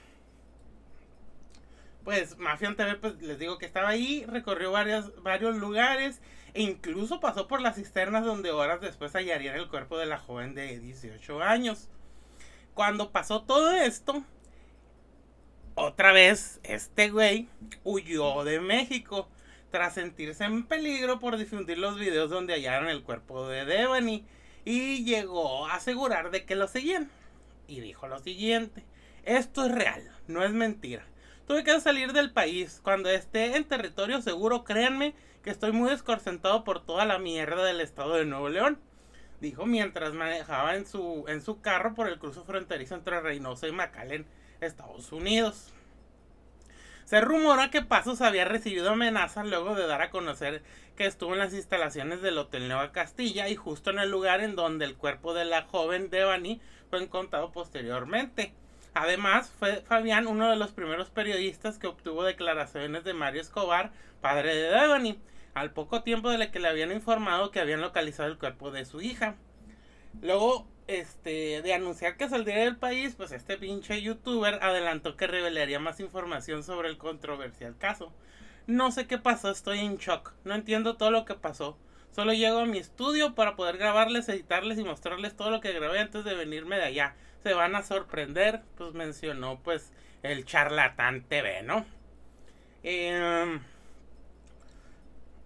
pues Mafian TV, pues les digo que estaba ahí, recorrió varios lugares e incluso pasó por las cisternas donde horas después hallarían el cuerpo de la joven de 18 años. Cuando pasó todo esto, otra vez este güey huyó de México tras sentirse en peligro por difundir los videos donde hallaron el cuerpo de Devani y llegó a asegurar de que lo seguían. Y dijo lo siguiente, esto es real, no es mentira. Tuve que salir del país. Cuando esté en territorio seguro, créanme estoy muy desconcentado por toda la mierda del estado de Nuevo León. Dijo mientras manejaba en su, en su carro por el cruce fronterizo entre Reynosa y McAllen, Estados Unidos. Se rumora que Pasos había recibido amenazas luego de dar a conocer que estuvo en las instalaciones del Hotel Nueva Castilla y justo en el lugar en donde el cuerpo de la joven Devani fue encontrado posteriormente. Además, fue Fabián uno de los primeros periodistas que obtuvo declaraciones de Mario Escobar, padre de Devani, al poco tiempo de que le habían informado que habían localizado el cuerpo de su hija. Luego, este, de anunciar que saldría del país, pues este pinche youtuber adelantó que revelaría más información sobre el controversial caso. No sé qué pasó, estoy en shock. No entiendo todo lo que pasó. Solo llego a mi estudio para poder grabarles, editarles y mostrarles todo lo que grabé antes de venirme de allá se van a sorprender, pues mencionó pues el charlatán TV, ¿no? Em,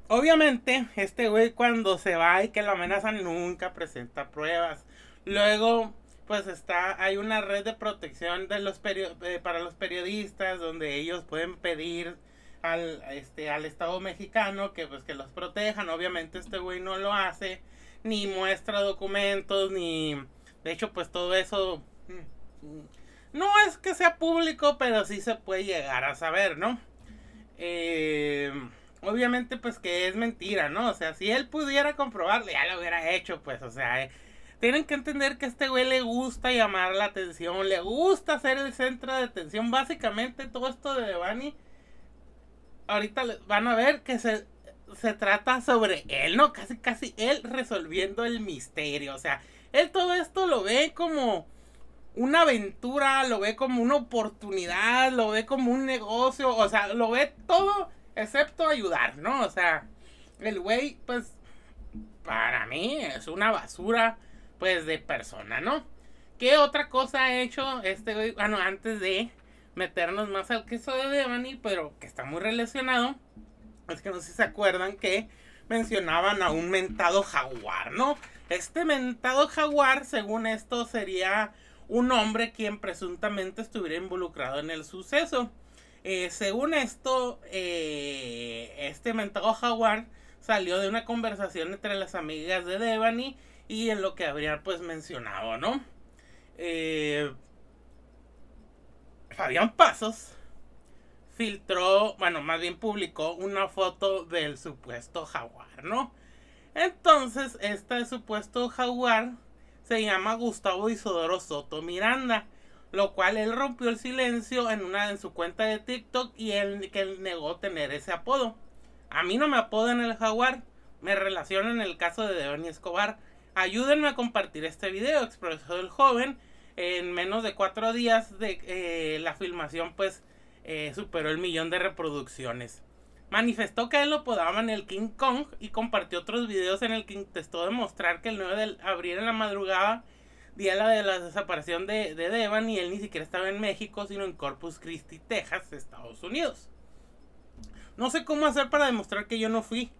obviamente, este güey cuando se va y que lo amenazan nunca presenta pruebas. Luego, pues está, hay una red de protección eh, para los periodistas donde ellos pueden pedir al, este, al Estado mexicano que pues que los protejan. Obviamente este güey no lo hace, ni muestra documentos, ni de hecho, pues todo eso mm, no es que sea público, pero sí se puede llegar a saber, ¿no? Eh, obviamente, pues que es mentira, ¿no? O sea, si él pudiera comprobarlo, ya lo hubiera hecho, pues, o sea, eh, tienen que entender que a este güey le gusta llamar la atención, le gusta ser el centro de atención. Básicamente, todo esto de Devani, ahorita van a ver que se, se trata sobre él, ¿no? Casi, casi él resolviendo el misterio, o sea él todo esto lo ve como una aventura, lo ve como una oportunidad, lo ve como un negocio, o sea, lo ve todo excepto ayudar, ¿no? O sea, el güey, pues, para mí es una basura, pues, de persona, ¿no? ¿Qué otra cosa ha hecho este güey? Bueno, antes de, meternos más al queso de Devani, pero que está muy relacionado, es que no sé si se acuerdan que mencionaban a un mentado jaguar, ¿no? Este mentado jaguar, según esto, sería un hombre quien presuntamente estuviera involucrado en el suceso. Eh, según esto, eh, este mentado jaguar salió de una conversación entre las amigas de Devani y en lo que habría pues mencionado, ¿no? Eh, Fabián Pasos filtró, bueno, más bien publicó una foto del supuesto jaguar, ¿no? Entonces, este supuesto jaguar se llama Gustavo Isodoro Soto Miranda, lo cual él rompió el silencio en una en su cuenta de TikTok y él que negó tener ese apodo. A mí no me apodan el jaguar, me relacionan el caso de Devani Escobar. Ayúdenme a compartir este video, expresó el joven. En menos de cuatro días de eh, la filmación, pues eh, superó el millón de reproducciones. Manifestó que él lo podaban el King Kong y compartió otros videos en el que intentó demostrar que el 9 de abril en la madrugada, día de la desaparición de, de Devan, y él ni siquiera estaba en México, sino en Corpus Christi, Texas, Estados Unidos. No sé cómo hacer para demostrar que yo no fui.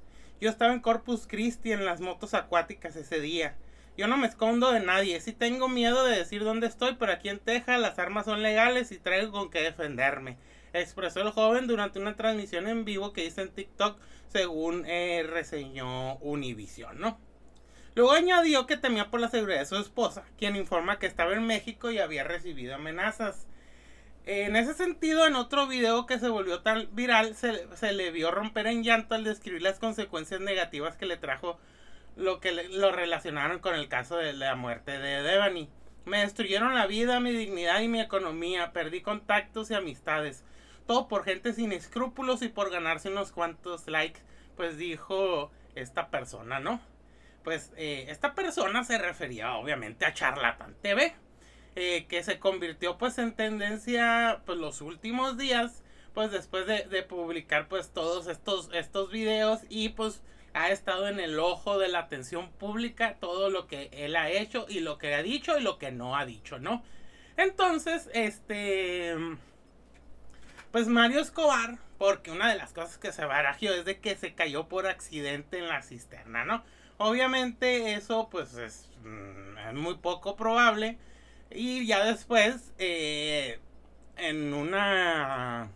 Yo estaba en Corpus Christi en las motos acuáticas ese día. Yo no me escondo de nadie. Sí tengo miedo de decir dónde estoy, pero aquí en Texas las armas son legales y traigo con qué defenderme expresó el joven durante una transmisión en vivo que hizo en TikTok, según eh, reseñó Univision, ¿no? Luego añadió que temía por la seguridad de su esposa, quien informa que estaba en México y había recibido amenazas. En ese sentido, en otro video que se volvió tan viral, se, le vio romper en llanto al describir las consecuencias negativas que le trajo lo que lo relacionaron con el caso de la muerte de Devani. Me destruyeron la vida, mi dignidad y mi economía, perdí contactos y amistades todo por gente sin escrúpulos y por ganarse unos cuantos likes, pues dijo esta persona, ¿no? Pues eh, esta persona se refería obviamente a Charlatan TV, eh, que se convirtió pues en tendencia pues los últimos días, pues después de, publicar pues todos estos, estos videos y pues ha estado en el ojo de la atención pública todo lo que él ha hecho y lo que ha dicho y lo que no ha dicho, ¿no? Entonces, este pues Mario Escobar, porque una de las cosas que se barajió es de que se cayó por accidente en la cisterna, ¿no? Obviamente eso pues es, mm, muy poco probable. Y ya después, eh, en una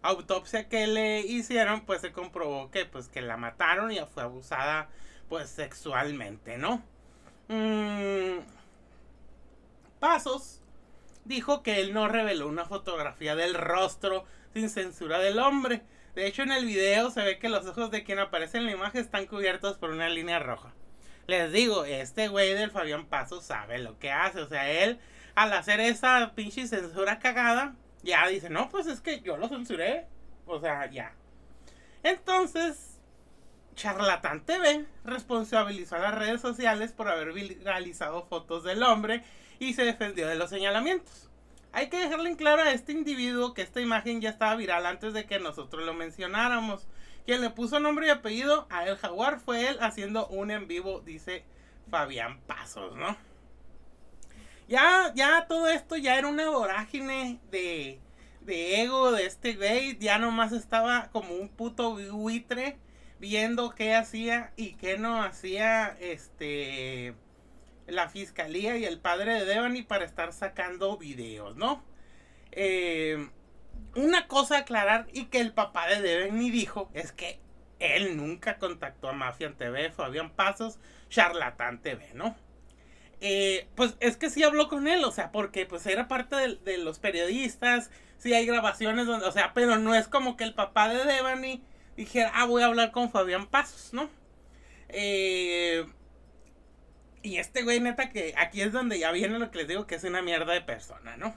autopsia que le hicieron, pues se comprobó que pues que la mataron y fue abusada pues sexualmente, ¿no? Mm, pasos dijo que él no reveló una fotografía del rostro sin censura del hombre. De hecho, en el video se ve que los ojos de quien aparece en la imagen están cubiertos por una línea roja. Les digo, este güey del Fabián Paso sabe lo que hace. O sea, él, al hacer esa pinche censura cagada, ya dice, no, pues es que yo lo censuré. O sea, ya. Entonces, Charlatán TV responsabilizó a las redes sociales por haber viralizado fotos del hombre y se defendió de los señalamientos. Hay que dejarle en claro a este individuo que esta imagen ya estaba viral antes de que nosotros lo mencionáramos. Quien le puso nombre y apellido a El Jaguar fue él haciendo un en vivo, dice Fabián Pasos, ¿no? Ya, ya todo esto ya era una vorágine de, de ego de este güey. Ya nomás estaba como un puto buitre viendo qué hacía y qué no hacía este la fiscalía y el padre de Devani para estar sacando videos, ¿no? Eh, una cosa a aclarar y que el papá de Devani dijo es que él nunca contactó a Mafia TV, Fabián Pasos, Charlatán TV, ¿no? Eh, pues es que sí habló con él, o sea, porque pues era parte de, los periodistas, sí hay grabaciones donde, o sea, pero no es como que el papá de Devani dijera, ah, voy a hablar con Fabián Pasos, ¿no? Eh, y este güey, neta, que aquí es donde ya viene lo que les digo que es una mierda de persona, ¿no?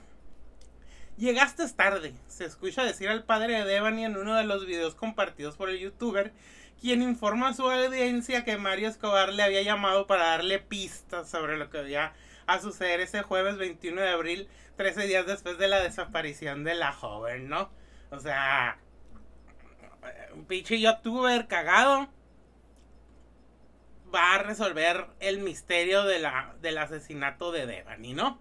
Llegaste tarde, se escucha decir al padre de Devani en uno de los videos compartidos por el youtuber, quien informa a su audiencia que Mario Escobar le había llamado para darle pistas sobre lo que había a suceder ese jueves 21 de abril, 13 días después de la desaparición de la joven, ¿no? O sea, un pinche youtuber cagado va a resolver el misterio de la, del asesinato de Devani, ¿no?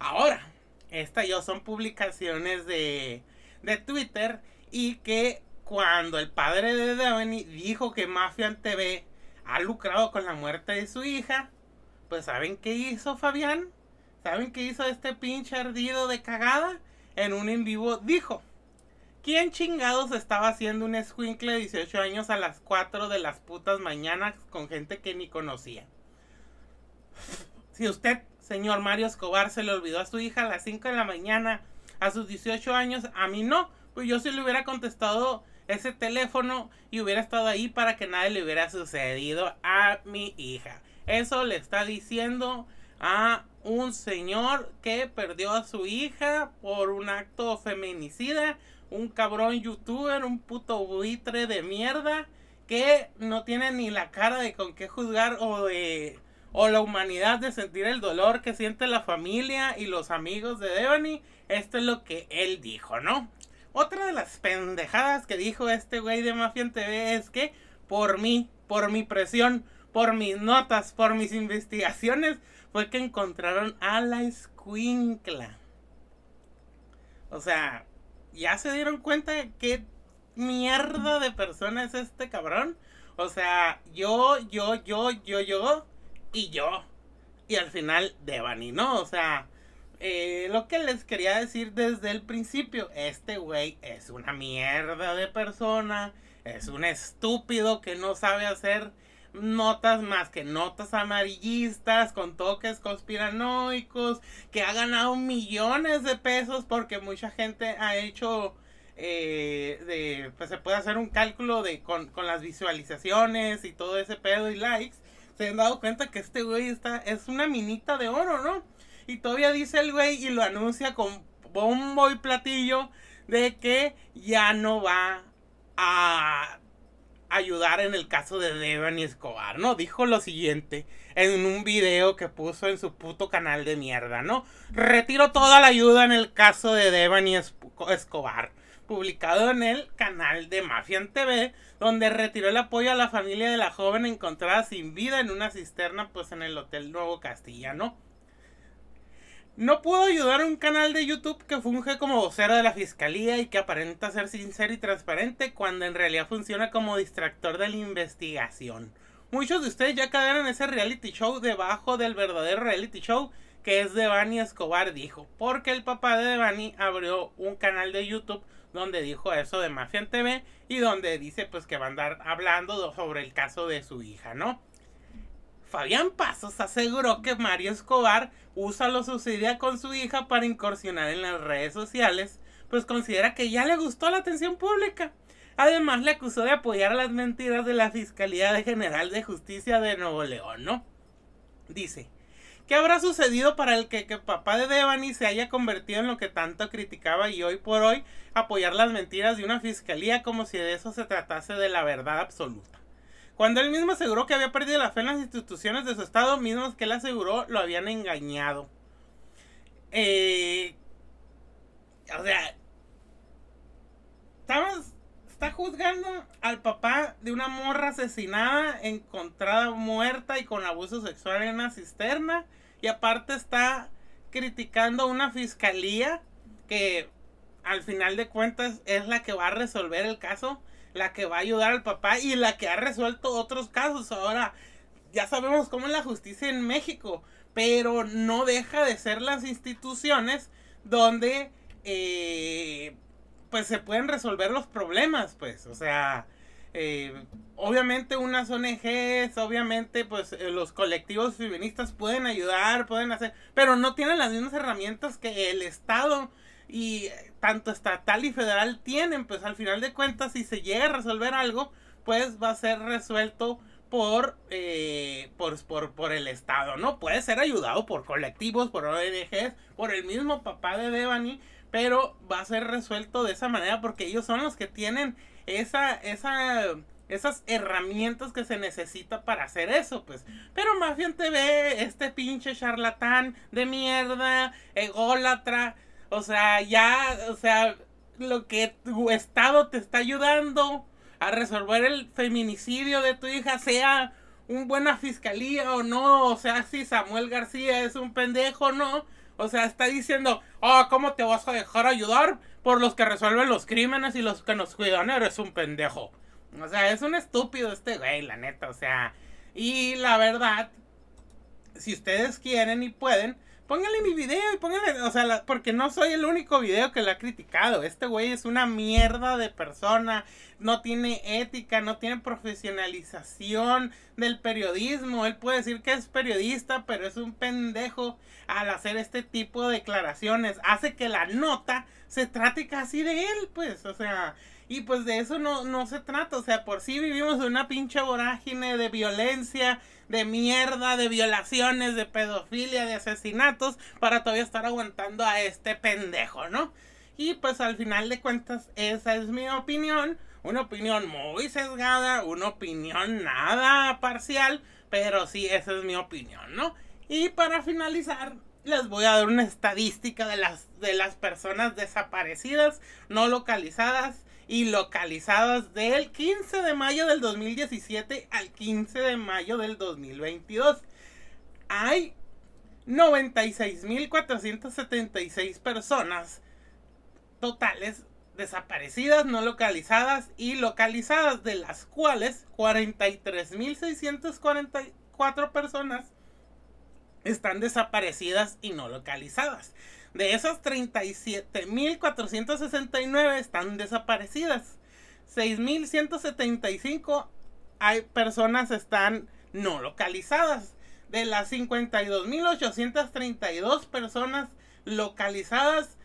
Ahora, esta yo son publicaciones de, de Twitter y que cuando el padre de Devani dijo que Mafia TV ha lucrado con la muerte de su hija, pues ¿saben qué hizo Fabián? ¿Saben qué hizo este pinche ardido de cagada? En un en vivo dijo, ¿quién chingados estaba haciendo un escuincle de 18 años a las 4 de las putas mañanas con gente que ni conocía? Si usted, señor Mario Escobar, se le olvidó a su hija a las 5 de la mañana a sus 18 años, a mí no, pues yo sí le hubiera contestado ese teléfono y hubiera estado ahí para que nada le hubiera sucedido a mi hija. Eso le está diciendo a un señor que perdió a su hija por un acto feminicida, un cabrón youtuber, un puto buitre de mierda que no tiene ni la cara de con qué juzgar o de o la humanidad de sentir el dolor que siente la familia y los amigos de Devani. Esto es lo que él dijo, ¿no? Otra de las pendejadas que dijo este güey de Mafia en TV es que por mí, por mi presión, por mis notas, por mis investigaciones, fue que encontraron a la escuincla. O sea, ¿ya se dieron cuenta de qué mierda de persona es este cabrón? O sea, yo, yo, yo, yo, yo y yo. Y al final Devani, ¿no? O sea, eh, lo que les quería decir desde el principio, este güey es una mierda de persona, es un estúpido que no sabe hacer notas más que notas amarillistas con toques conspiranoicos, que ha ganado millones de pesos porque mucha gente ha hecho, eh, de, pues se puede hacer un cálculo de con, con las visualizaciones y todo ese pedo y likes. Se han dado cuenta que este güey está, es una minita de oro, ¿no? Y todavía dice el güey y lo anuncia con bombo y platillo de que ya no va a ayudar en el caso de Devani Escobar, ¿no? Dijo lo siguiente en un video que puso en su puto canal de mierda, ¿no? Retiro toda la ayuda en el caso de Devani Escobar, publicado en el canal de Mafian TV, donde retiró el apoyo a la familia de la joven encontrada sin vida en una cisterna, pues en el Hotel Nuevo Castilla, ¿no? No puedo ayudar a un canal de YouTube que funge como vocero de la fiscalía y que aparenta ser sincero y transparente cuando en realidad funciona como distractor de la investigación. Muchos de ustedes ya cayeron en ese reality show debajo del verdadero reality show que es Devani Escobar dijo, porque el papá de Devani abrió un canal de YouTube donde dijo eso de Mafia TV y donde dice pues que va a andar hablando sobre el caso de su hija, ¿no? Fabián Pasos aseguró que Mario Escobar usa lo sucedido con su hija para incursionar en las redes sociales, pues considera que ya le gustó la atención pública. Además, le acusó de apoyar las mentiras de la Fiscalía General de Justicia de Nuevo León, ¿no? Dice, ¿qué habrá sucedido para el que, papá de Devani se haya convertido en lo que tanto criticaba y hoy por hoy apoyar las mentiras de una fiscalía como si de eso se tratase de la verdad absoluta? Cuando él mismo aseguró que había perdido la fe en las instituciones de su estado, mismos que él aseguró lo habían engañado. Eh, o sea, estamos, está juzgando al papá de una morra asesinada, encontrada muerta y con abuso sexual en una cisterna. Y aparte está criticando a una fiscalía que al final de cuentas es la que va a resolver el caso la que va a ayudar al papá y la que ha resuelto otros casos. Ahora, ya sabemos cómo es la justicia en México, pero no deja de ser las instituciones donde eh, pues se pueden resolver los problemas, pues, o sea, eh, obviamente unas ONGs, obviamente pues eh, los colectivos feministas pueden ayudar, pueden hacer, pero no tienen las mismas herramientas que el Estado y tanto estatal y federal tienen, pues al final de cuentas si se llega a resolver algo, pues va a ser resuelto por, eh, por, por, el Estado, ¿no? Puede ser ayudado por colectivos, por ONGs, por el mismo papá de Devani, pero va a ser resuelto de esa manera porque ellos son los que tienen esa, esa, esas herramientas que se necesita para hacer eso, pues. Pero Mafia TV, este pinche charlatán de mierda, ególatra, o sea, ya, o sea, lo que tu estado te está ayudando a resolver el feminicidio de tu hija, sea un buena fiscalía o no, o sea, si Samuel García es un pendejo o no, O sea, está diciendo, oh, ¿cómo te vas a dejar ayudar por los que resuelven los crímenes y los que nos cuidan? Eres un pendejo. O sea, es un estúpido este güey, la neta. O sea, y la verdad, si ustedes quieren y pueden, pónganle mi video y pónganle, o sea, porque no soy el único video que le ha criticado. Este güey es una mierda de persona, no tiene ética, no tiene profesionalización del periodismo. Él puede decir que es periodista, pero es un pendejo al hacer este tipo de declaraciones. Hace que la nota se trate casi de él, pues, o sea, y pues de eso no, no se trata. O sea, por sí vivimos en una pinche vorágine de violencia, de mierda, de violaciones, de pedofilia, de asesinatos, para todavía estar aguantando a este pendejo, ¿no? Y pues al final de cuentas, esa es mi opinión. Una opinión muy sesgada, una opinión nada parcial, pero sí, esa es mi opinión, ¿no? Y para finalizar, les voy a dar una estadística de las, de las personas desaparecidas, no localizadas y localizadas del 15 de mayo del 2017 al 15 de mayo del 2022. Hay 96.476 personas totales desaparecidas, no localizadas y localizadas, de las cuales 43.644 personas están desaparecidas y no localizadas. De esas 37.469 están desaparecidas. 6.175 hay personas están no localizadas. De las 52.832 personas localizadas,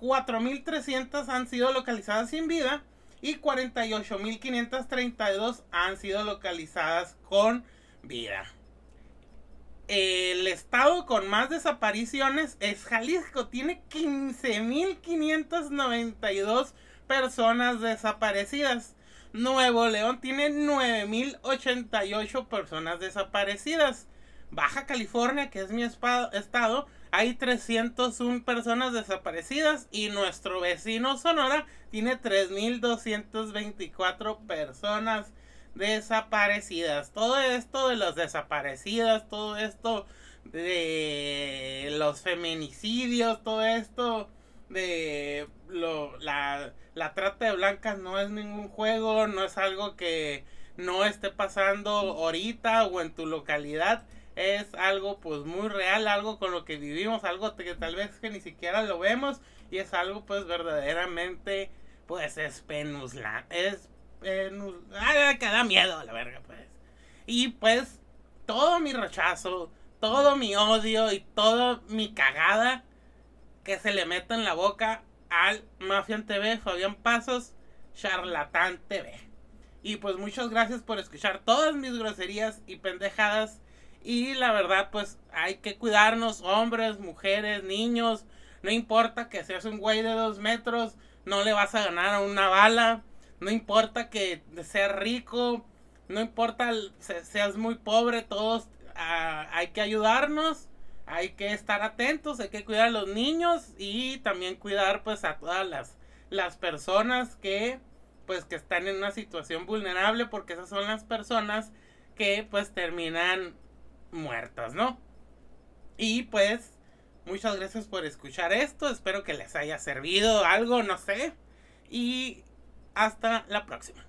4.300 han sido localizadas sin vida y 48.532 han sido localizadas con vida el estado con más desapariciones es Jalisco. Tiene 15.592 personas desaparecidas. Nuevo León tiene 9.088 personas desaparecidas. Baja California, que es mi estado, hay 301 personas desaparecidas. Y nuestro vecino Sonora tiene 3.224 personas desaparecidas. Todo esto de los desaparecidas, todo esto de los feminicidios, todo esto de lo, la, la trata de blancas no es ningún juego, no es algo que no esté pasando ahorita o en tu localidad. Es algo pues muy real, algo con lo que vivimos, algo que tal vez que ni siquiera lo vemos y es algo pues verdaderamente pues es penusla, es eh, que da miedo, la verga, pues. Y pues, todo mi rechazo, todo mi odio y toda mi cagada que se le meta en la boca al Mafian TV, Fabián Pasos, Charlatán TV. Y pues muchas gracias por escuchar todas mis groserías y pendejadas. Y la verdad, pues hay que cuidarnos, hombres, mujeres, niños. No importa que seas un güey de dos metros, no le vas a ganar a una bala. No importa que seas rico, no importa seas muy pobre, todos ah, hay que ayudarnos, hay que estar atentos, hay que cuidar a los niños y también cuidar pues a todas las, las personas que pues que están en una situación vulnerable porque esas son las personas que pues terminan muertas, ¿no? Y pues muchas gracias por escuchar esto, espero que les haya servido algo, no sé. Y hasta la próxima.